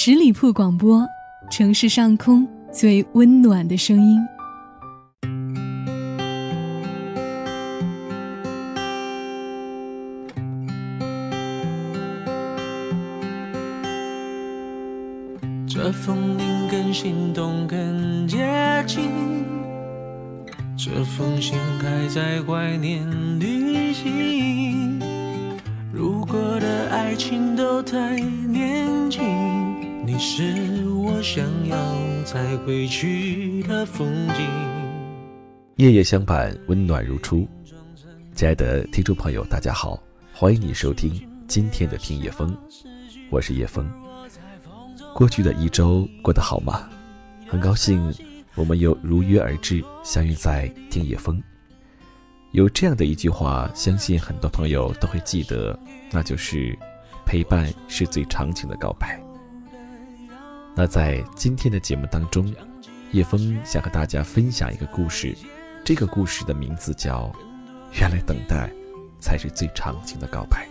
十里铺广播，城市上空最温暖的声音。这风铃更心动，更接近。这封信还在怀念旅行。如果的爱情都太年，是我想要再回去的风景。夜夜相伴，温暖如初。亲爱的听众朋友，大家好，欢迎你收听今天的听夜风，我是叶风。过去的一周过得好吗？很高兴我们又如约而至，相遇在听夜风。有这样的一句话，相信很多朋友都会记得，那就是“陪伴是最长情的告白”。那在今天的节目当中，叶枫想和大家分享一个故事，这个故事的名字叫《原来等待才是最长情的告白》。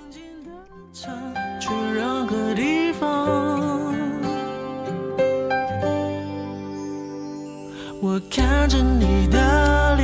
我看着你的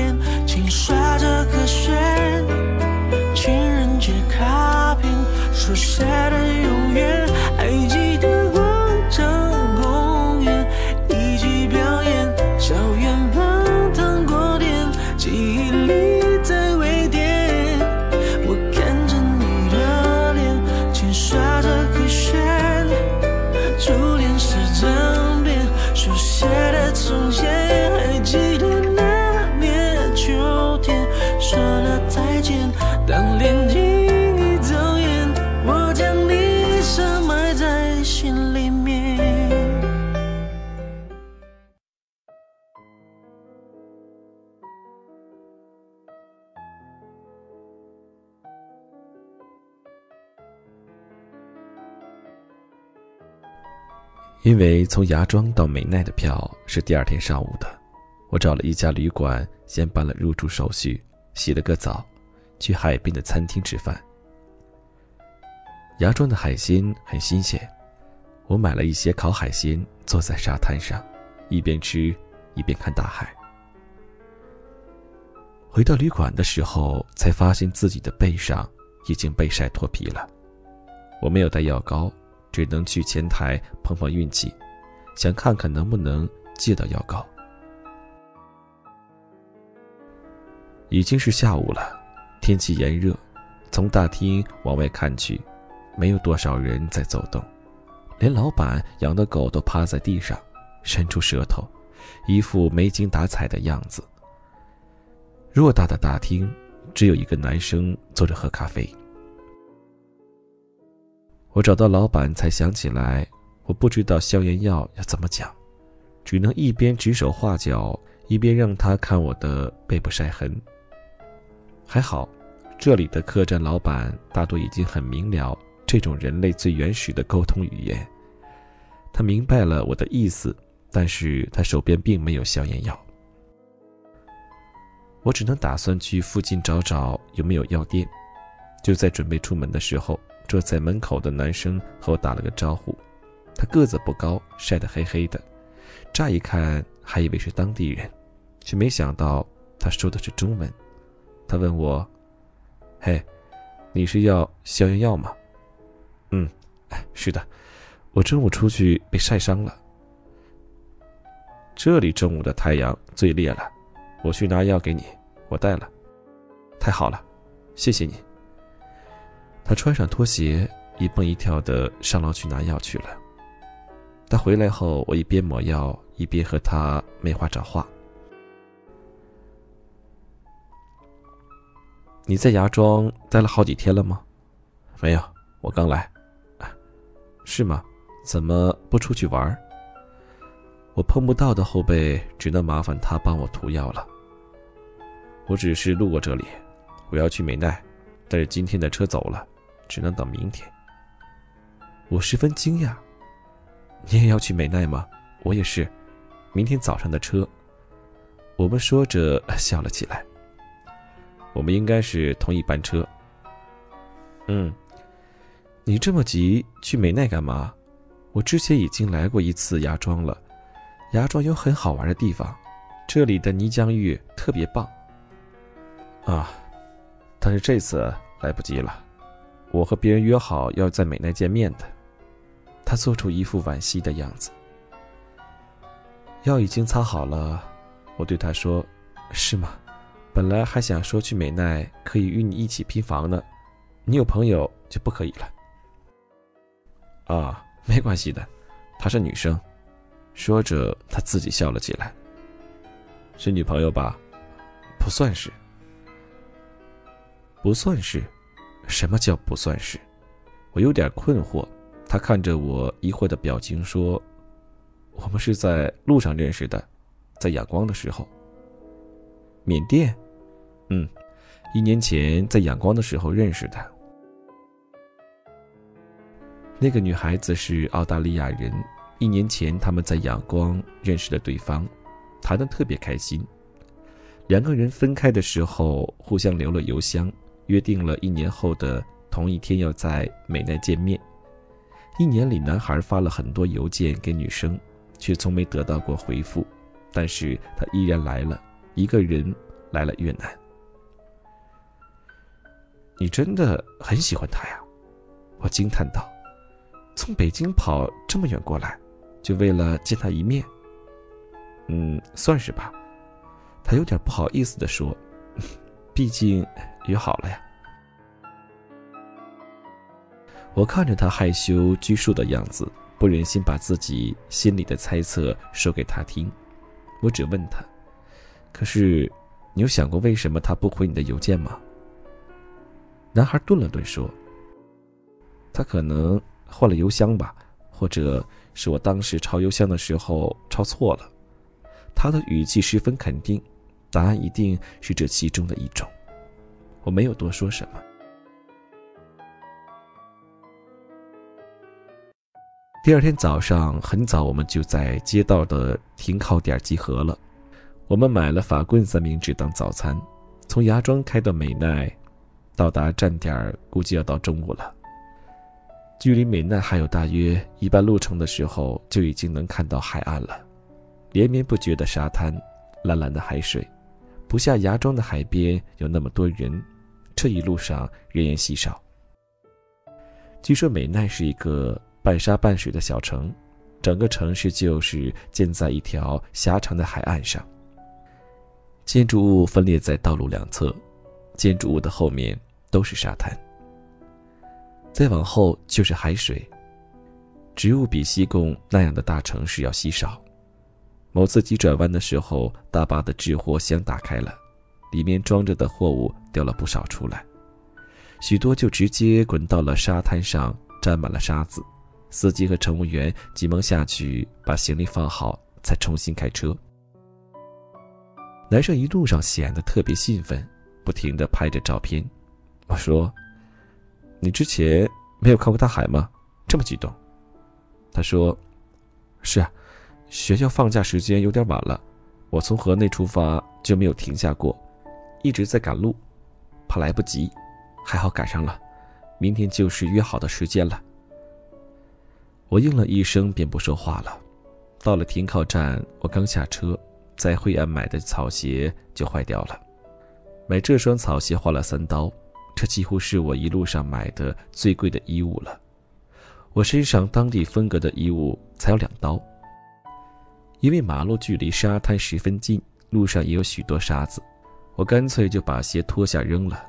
因为从芽庄到美奈的票是第二天上午的，我找了一家旅馆，先办了入住手续，洗了个澡，去海边的餐厅吃饭。芽庄的海鲜很新鲜，我买了一些烤海鲜，坐在沙滩上，一边吃一边看大海。回到旅馆的时候，才发现自己的背上已经被晒脱皮了。我没有带药膏。只能去前台碰碰运气，想看看能不能借到药膏。已经是下午了，天气炎热，从大厅往外看去，没有多少人在走动，连老板养的狗都趴在地上，伸出舌头，一副没精打采的样子。偌大的大厅，只有一个男生坐着喝咖啡。我找到老板，才想起来，我不知道消炎药要怎么讲，只能一边指手画脚，一边让他看我的背部晒痕。还好，这里的客栈老板大多已经很明了这种人类最原始的沟通语言，他明白了我的意思，但是他手边并没有消炎药，我只能打算去附近找找有没有药店。就在准备出门的时候。坐在门口的男生和我打了个招呼，他个子不高，晒得黑黑的，乍一看还以为是当地人，却没想到他说的是中文。他问我：“嘿，你是要消炎药吗？”“嗯，哎，是的，我中午出去被晒伤了。这里中午的太阳最烈了，我去拿药给你，我带了。太好了，谢谢你。”他穿上拖鞋，一蹦一跳的上楼去拿药去了。他回来后，我一边抹药，一边和他没话找话。你在芽庄待了好几天了吗？没有，我刚来。是吗？怎么不出去玩？我碰不到的后背，只能麻烦他帮我涂药了。我只是路过这里，我要去美奈，但是今天的车走了。只能等明天。我十分惊讶，你也要去美奈吗？我也是，明天早上的车。我们说着笑了起来。我们应该是同一班车。嗯，你这么急去美奈干嘛？我之前已经来过一次芽庄了，芽庄有很好玩的地方，这里的泥浆浴特别棒。啊，但是这次来不及了，我和别人约好要在美奈见面的。他做出一副惋惜的样子。药已经擦好了，我对他说：“是吗？本来还想说去美奈可以与你一起拼房呢，你有朋友就不可以了。”啊。没关系的，她是女生。说着，他自己笑了起来。是女朋友吧？不算是。不算是？什么叫不算是？我有点困惑。他看着我疑惑的表情说：“我们是在路上认识的，在仰光的时候。缅甸？嗯，一年前在仰光的时候认识的。”那个女孩子是澳大利亚人，一年前他们在阳光认识了对方，谈得特别开心。两个人分开的时候互相留了邮箱，约定了一年后的同一天要在美奈见面。一年里，男孩发了很多邮件给女生，却从没得到过回复。但是他依然来了，一个人来了越南。你真的很喜欢他呀？我惊叹道。从北京跑这么远过来，就为了见他一面。嗯，算是吧。他有点不好意思的说：“ 毕竟约好了呀。”我看着他害羞拘束的样子，不忍心把自己心里的猜测说给他听。我只问他：“可是，你有想过为什么他不回你的邮件吗？”男孩顿了顿说：“他可能……”换了邮箱吧，或者是我当时抄邮箱的时候抄错了。他的语气十分肯定，答案一定是这其中的一种。我没有多说什么。第二天早上很早，我们就在街道的停靠点集合了。我们买了法棍三明治当早餐，从芽庄开到美奈，到达站点估计要到中午了。距离美奈还有大约一半路程的时候，就已经能看到海岸了。连绵不绝的沙滩，蓝蓝的海水，不下芽庄的海边有那么多人。这一路上人烟稀少。据说美奈是一个半沙半水的小城，整个城市就是建在一条狭长的海岸上。建筑物分列在道路两侧，建筑物的后面都是沙滩。再往后就是海水，植物比西贡那样的大城市要稀少。某次急转弯的时候，大巴的置货箱打开了，里面装着的货物掉了不少出来，许多就直接滚到了沙滩上，沾满了沙子。司机和乘务员急忙下去把行李放好，才重新开车。男生一路上显得特别兴奋，不停地拍着照片。我说。你之前没有看过大海吗？这么激动？他说：“是啊，学校放假时间有点晚了，我从河内出发就没有停下过，一直在赶路，怕来不及，还好赶上了。明天就是约好的时间了。”我应了一声，便不说话了。到了停靠站，我刚下车，在惠安买的草鞋就坏掉了，买这双草鞋花了三刀。这几乎是我一路上买的最贵的衣物了。我身上当地风格的衣物才有两刀。因为马路距离沙滩十分近，路上也有许多沙子，我干脆就把鞋脱下扔了，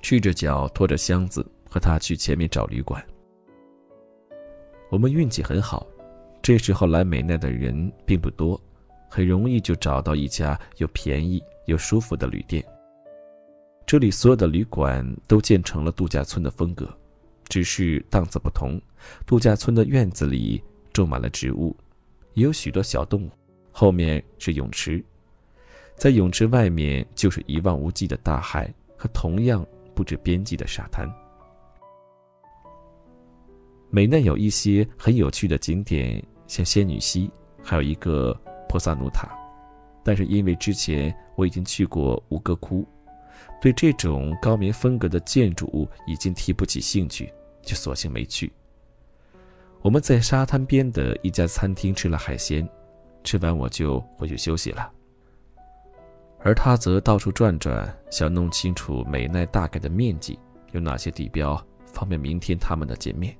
赤着脚拖着箱子和他去前面找旅馆。我们运气很好，这时候来美奈的人并不多，很容易就找到一家又便宜又舒服的旅店。这里所有的旅馆都建成了度假村的风格，只是档次不同。度假村的院子里种满了植物，也有许多小动物。后面是泳池，在泳池外面就是一望无际的大海和同样不知边际的沙滩。美奈有一些很有趣的景点，像仙女溪，还有一个婆萨努塔。但是因为之前我已经去过吴哥窟。对这种高棉风格的建筑物已经提不起兴趣，就索性没去。我们在沙滩边的一家餐厅吃了海鲜，吃完我就回去休息了。而他则到处转转，想弄清楚美奈大概的面积，有哪些地标，方便明天他们的见面。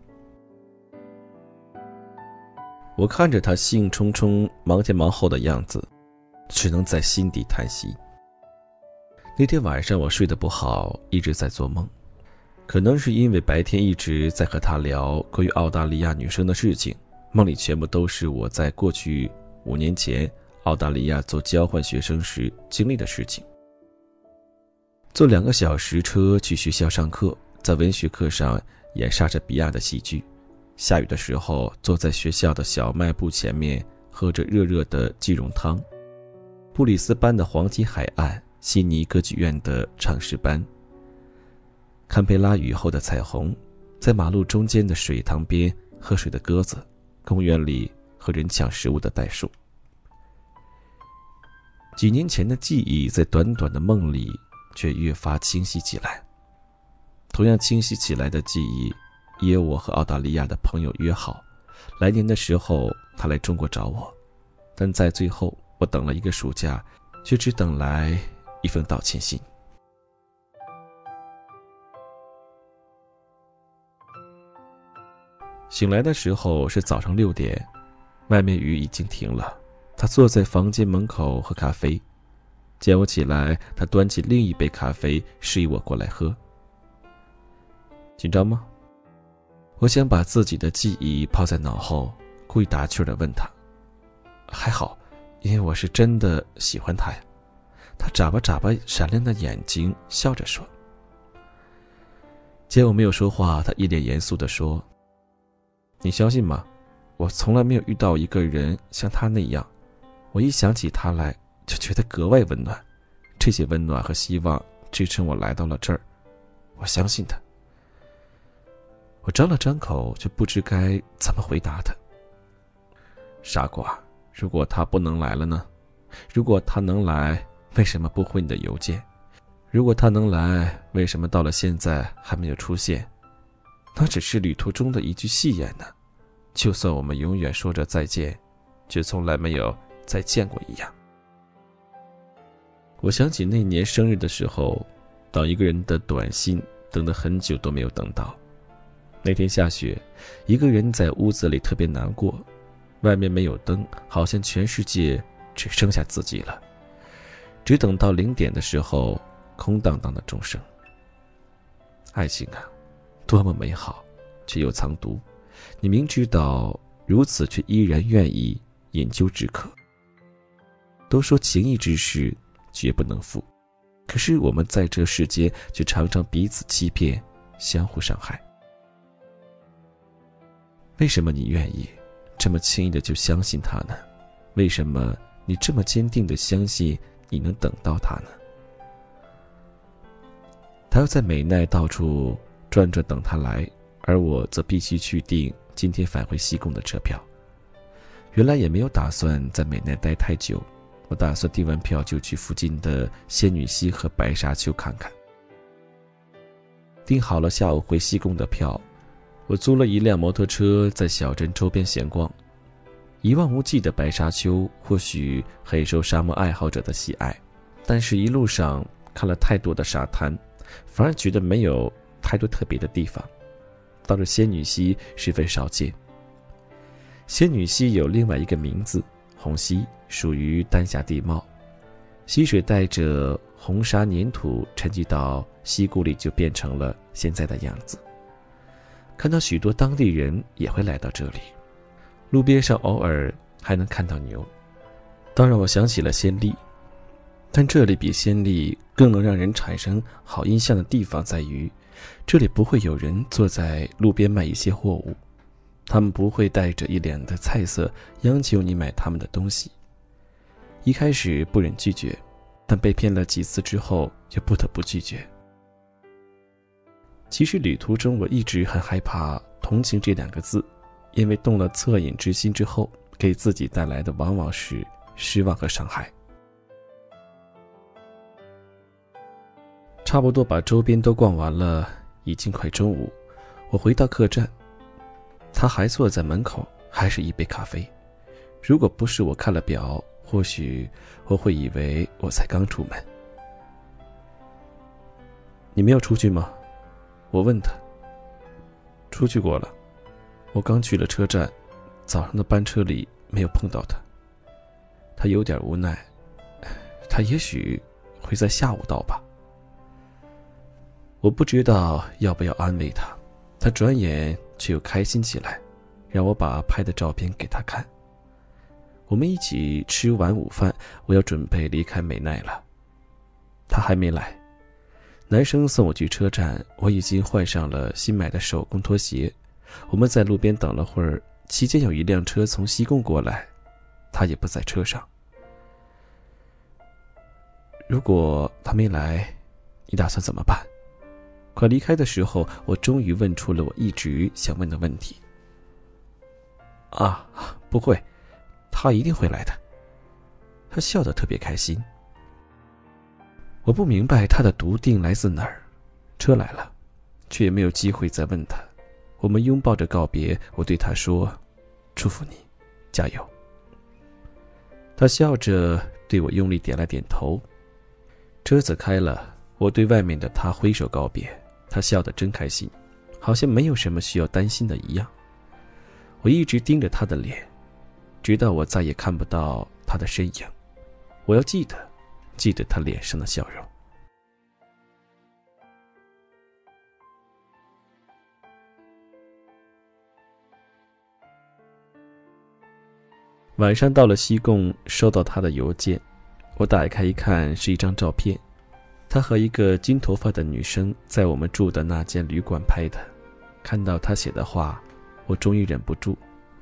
我看着他兴冲冲、忙前忙后的样子，只能在心底叹息。那天晚上我睡得不好，一直在做梦，可能是因为白天一直在和他聊关于澳大利亚女生的事情，梦里全部都是我在过去五年前澳大利亚做交换学生时经历的事情。坐两个小时车去学校上课，在文学课上演莎士比亚的戏剧。下雨的时候，坐在学校的小卖部前面，喝着热热的鸡茸汤。布里斯班的黄金海岸，悉尼歌剧院的唱诗班。堪培拉雨后的彩虹，在马路中间的水塘边喝水的鸽子，公园里和人抢食物的袋鼠。几年前的记忆，在短短的梦里，却越发清晰起来。同样清晰起来的记忆。也有我和澳大利亚的朋友约好，来年的时候他来中国找我，但在最后我等了一个暑假，却只等来一封道歉信。醒来的时候是早上六点，外面雨已经停了。他坐在房间门口喝咖啡，见我起来，他端起另一杯咖啡示意我过来喝。紧张吗？我想把自己的记忆抛在脑后，故意打趣的问他：“还好，因为我是真的喜欢他呀。”他眨巴眨巴闪亮的眼睛，笑着说：“见我没有说话，他一脸严肃的说：‘你相信吗？我从来没有遇到一个人像他那样，我一想起他来就觉得格外温暖，这些温暖和希望支撑我来到了这儿，我相信他。’”我张了张口，却不知该怎么回答他。傻瓜，如果他不能来了呢？如果他能来，为什么不回你的邮件？如果他能来，为什么到了现在还没有出现？那只是旅途中的一句戏言呢。就算我们永远说着再见，却从来没有再见过一样。我想起那年生日的时候，等一个人的短信，等了很久都没有等到。那天下雪，一个人在屋子里特别难过，外面没有灯，好像全世界只剩下自己了。只等到零点的时候，空荡荡的钟声。爱情啊，多么美好，却又藏毒。你明知道如此，却依然愿意饮鸩止渴。都说情义之事绝不能负，可是我们在这世间却常常彼此欺骗，相互伤害。为什么你愿意这么轻易的就相信他呢？为什么你这么坚定的相信你能等到他呢？他要在美奈到处转转等他来，而我则必须去订今天返回西贡的车票。原来也没有打算在美奈待太久，我打算订完票就去附近的仙女溪和白沙丘看看。订好了下午回西贡的票。我租了一辆摩托车，在小镇周边闲逛。一望无际的白沙丘，或许很受沙漠爱好者的喜爱，但是一路上看了太多的沙滩，反而觉得没有太多特别的地方。到了仙女溪，十分少见。仙女溪有另外一个名字——红溪，属于丹霞地貌，溪水带着红沙粘土沉积到溪谷里，就变成了现在的样子。看到许多当地人也会来到这里，路边上偶尔还能看到牛。当然，我想起了仙丽，但这里比仙丽更能让人产生好印象的地方在于，这里不会有人坐在路边卖一些货物，他们不会带着一脸的菜色央求你买他们的东西。一开始不忍拒绝，但被骗了几次之后，就不得不拒绝。其实旅途中，我一直很害怕“同情”这两个字，因为动了恻隐之心之后，给自己带来的往往是失望和伤害。差不多把周边都逛完了，已经快中午，我回到客栈。他还坐在门口，还是一杯咖啡。如果不是我看了表，或许我会以为我才刚出门。你没有出去吗？我问他。出去过了，我刚去了车站，早上的班车里没有碰到他。他有点无奈，他也许会在下午到吧。我不知道要不要安慰他，他转眼却又开心起来，让我把拍的照片给他看。我们一起吃完午饭，我要准备离开美奈了。他还没来。男生送我去车站，我已经换上了新买的手工拖鞋。我们在路边等了会儿，期间有一辆车从西贡过来，他也不在车上。如果他没来，你打算怎么办？快离开的时候，我终于问出了我一直想问的问题。啊，不会。他一定会来的。他笑得特别开心。我不明白他的笃定来自哪儿。车来了，却也没有机会再问他。我们拥抱着告别。我对他说：“祝福你，加油。”他笑着对我用力点了点头。车子开了，我对外面的他挥手告别。他笑得真开心，好像没有什么需要担心的一样。我一直盯着他的脸。直到我再也看不到他的身影，我要记得，记得他脸上的笑容。晚上到了西贡，收到他的邮件，我打开一看，是一张照片，他和一个金头发的女生在我们住的那间旅馆拍的。看到他写的话，我终于忍不住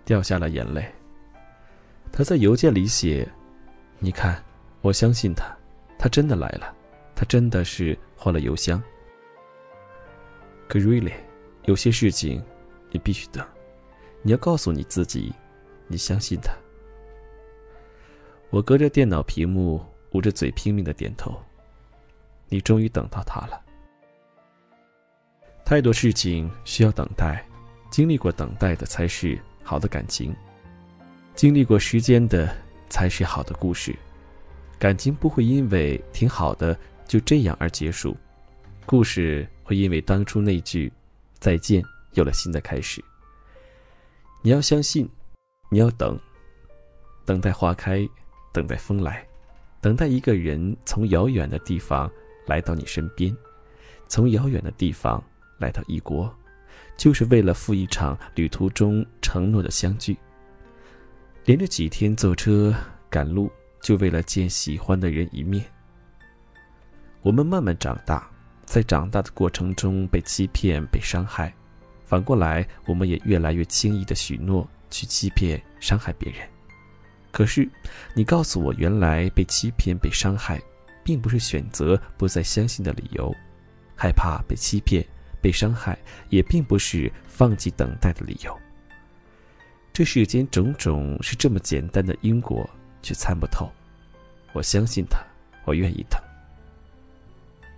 掉下了眼泪。他在邮件里写：“你看，我相信他，他真的来了，他真的是换了邮箱。可 really，有些事情你必须等，你要告诉你自己，你相信他。”我隔着电脑屏幕，捂着嘴拼命的点头。你终于等到他了。太多事情需要等待，经历过等待的才是好的感情。经历过时间的才是好的故事，感情不会因为挺好的就这样而结束，故事会因为当初那句再见有了新的开始。你要相信，你要等，等待花开，等待风来，等待一个人从遥远的地方来到你身边，从遥远的地方来到异国，就是为了赴一场旅途中承诺的相聚。连着几天坐车赶路，就为了见喜欢的人一面。我们慢慢长大，在长大的过程中被欺骗、被伤害，反过来，我们也越来越轻易的许诺去欺骗、伤害别人。可是，你告诉我，原来被欺骗、被伤害，并不是选择不再相信的理由；害怕被欺骗、被伤害，也并不是放弃等待的理由。这世间种种是这么简单的因果，却参不透。我相信他，我愿意等。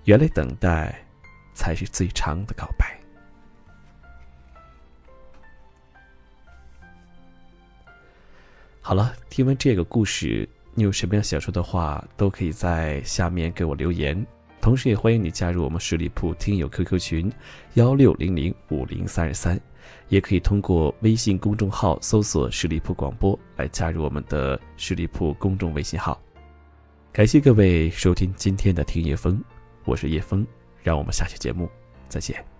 原来等待，才是最长的告白。好了，听完这个故事，你有什么样想说的话，都可以在下面给我留言。同时，也欢迎你加入我们十里铺听友 QQ 群，幺六零零五零三二三。也可以通过微信公众号搜索“十里铺广播”来加入我们的十里铺公众微信号。感谢各位收听今天的听叶风，我是叶风，让我们下期节目再见。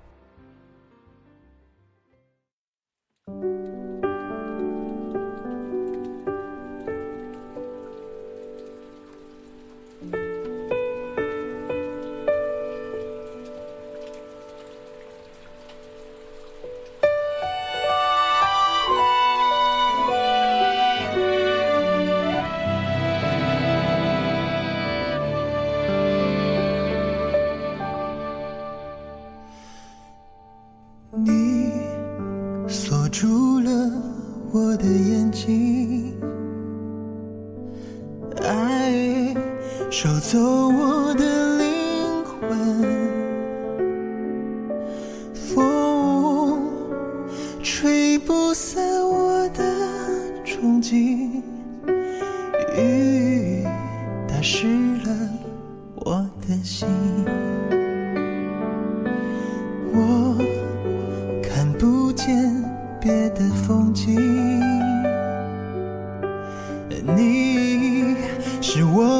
你是我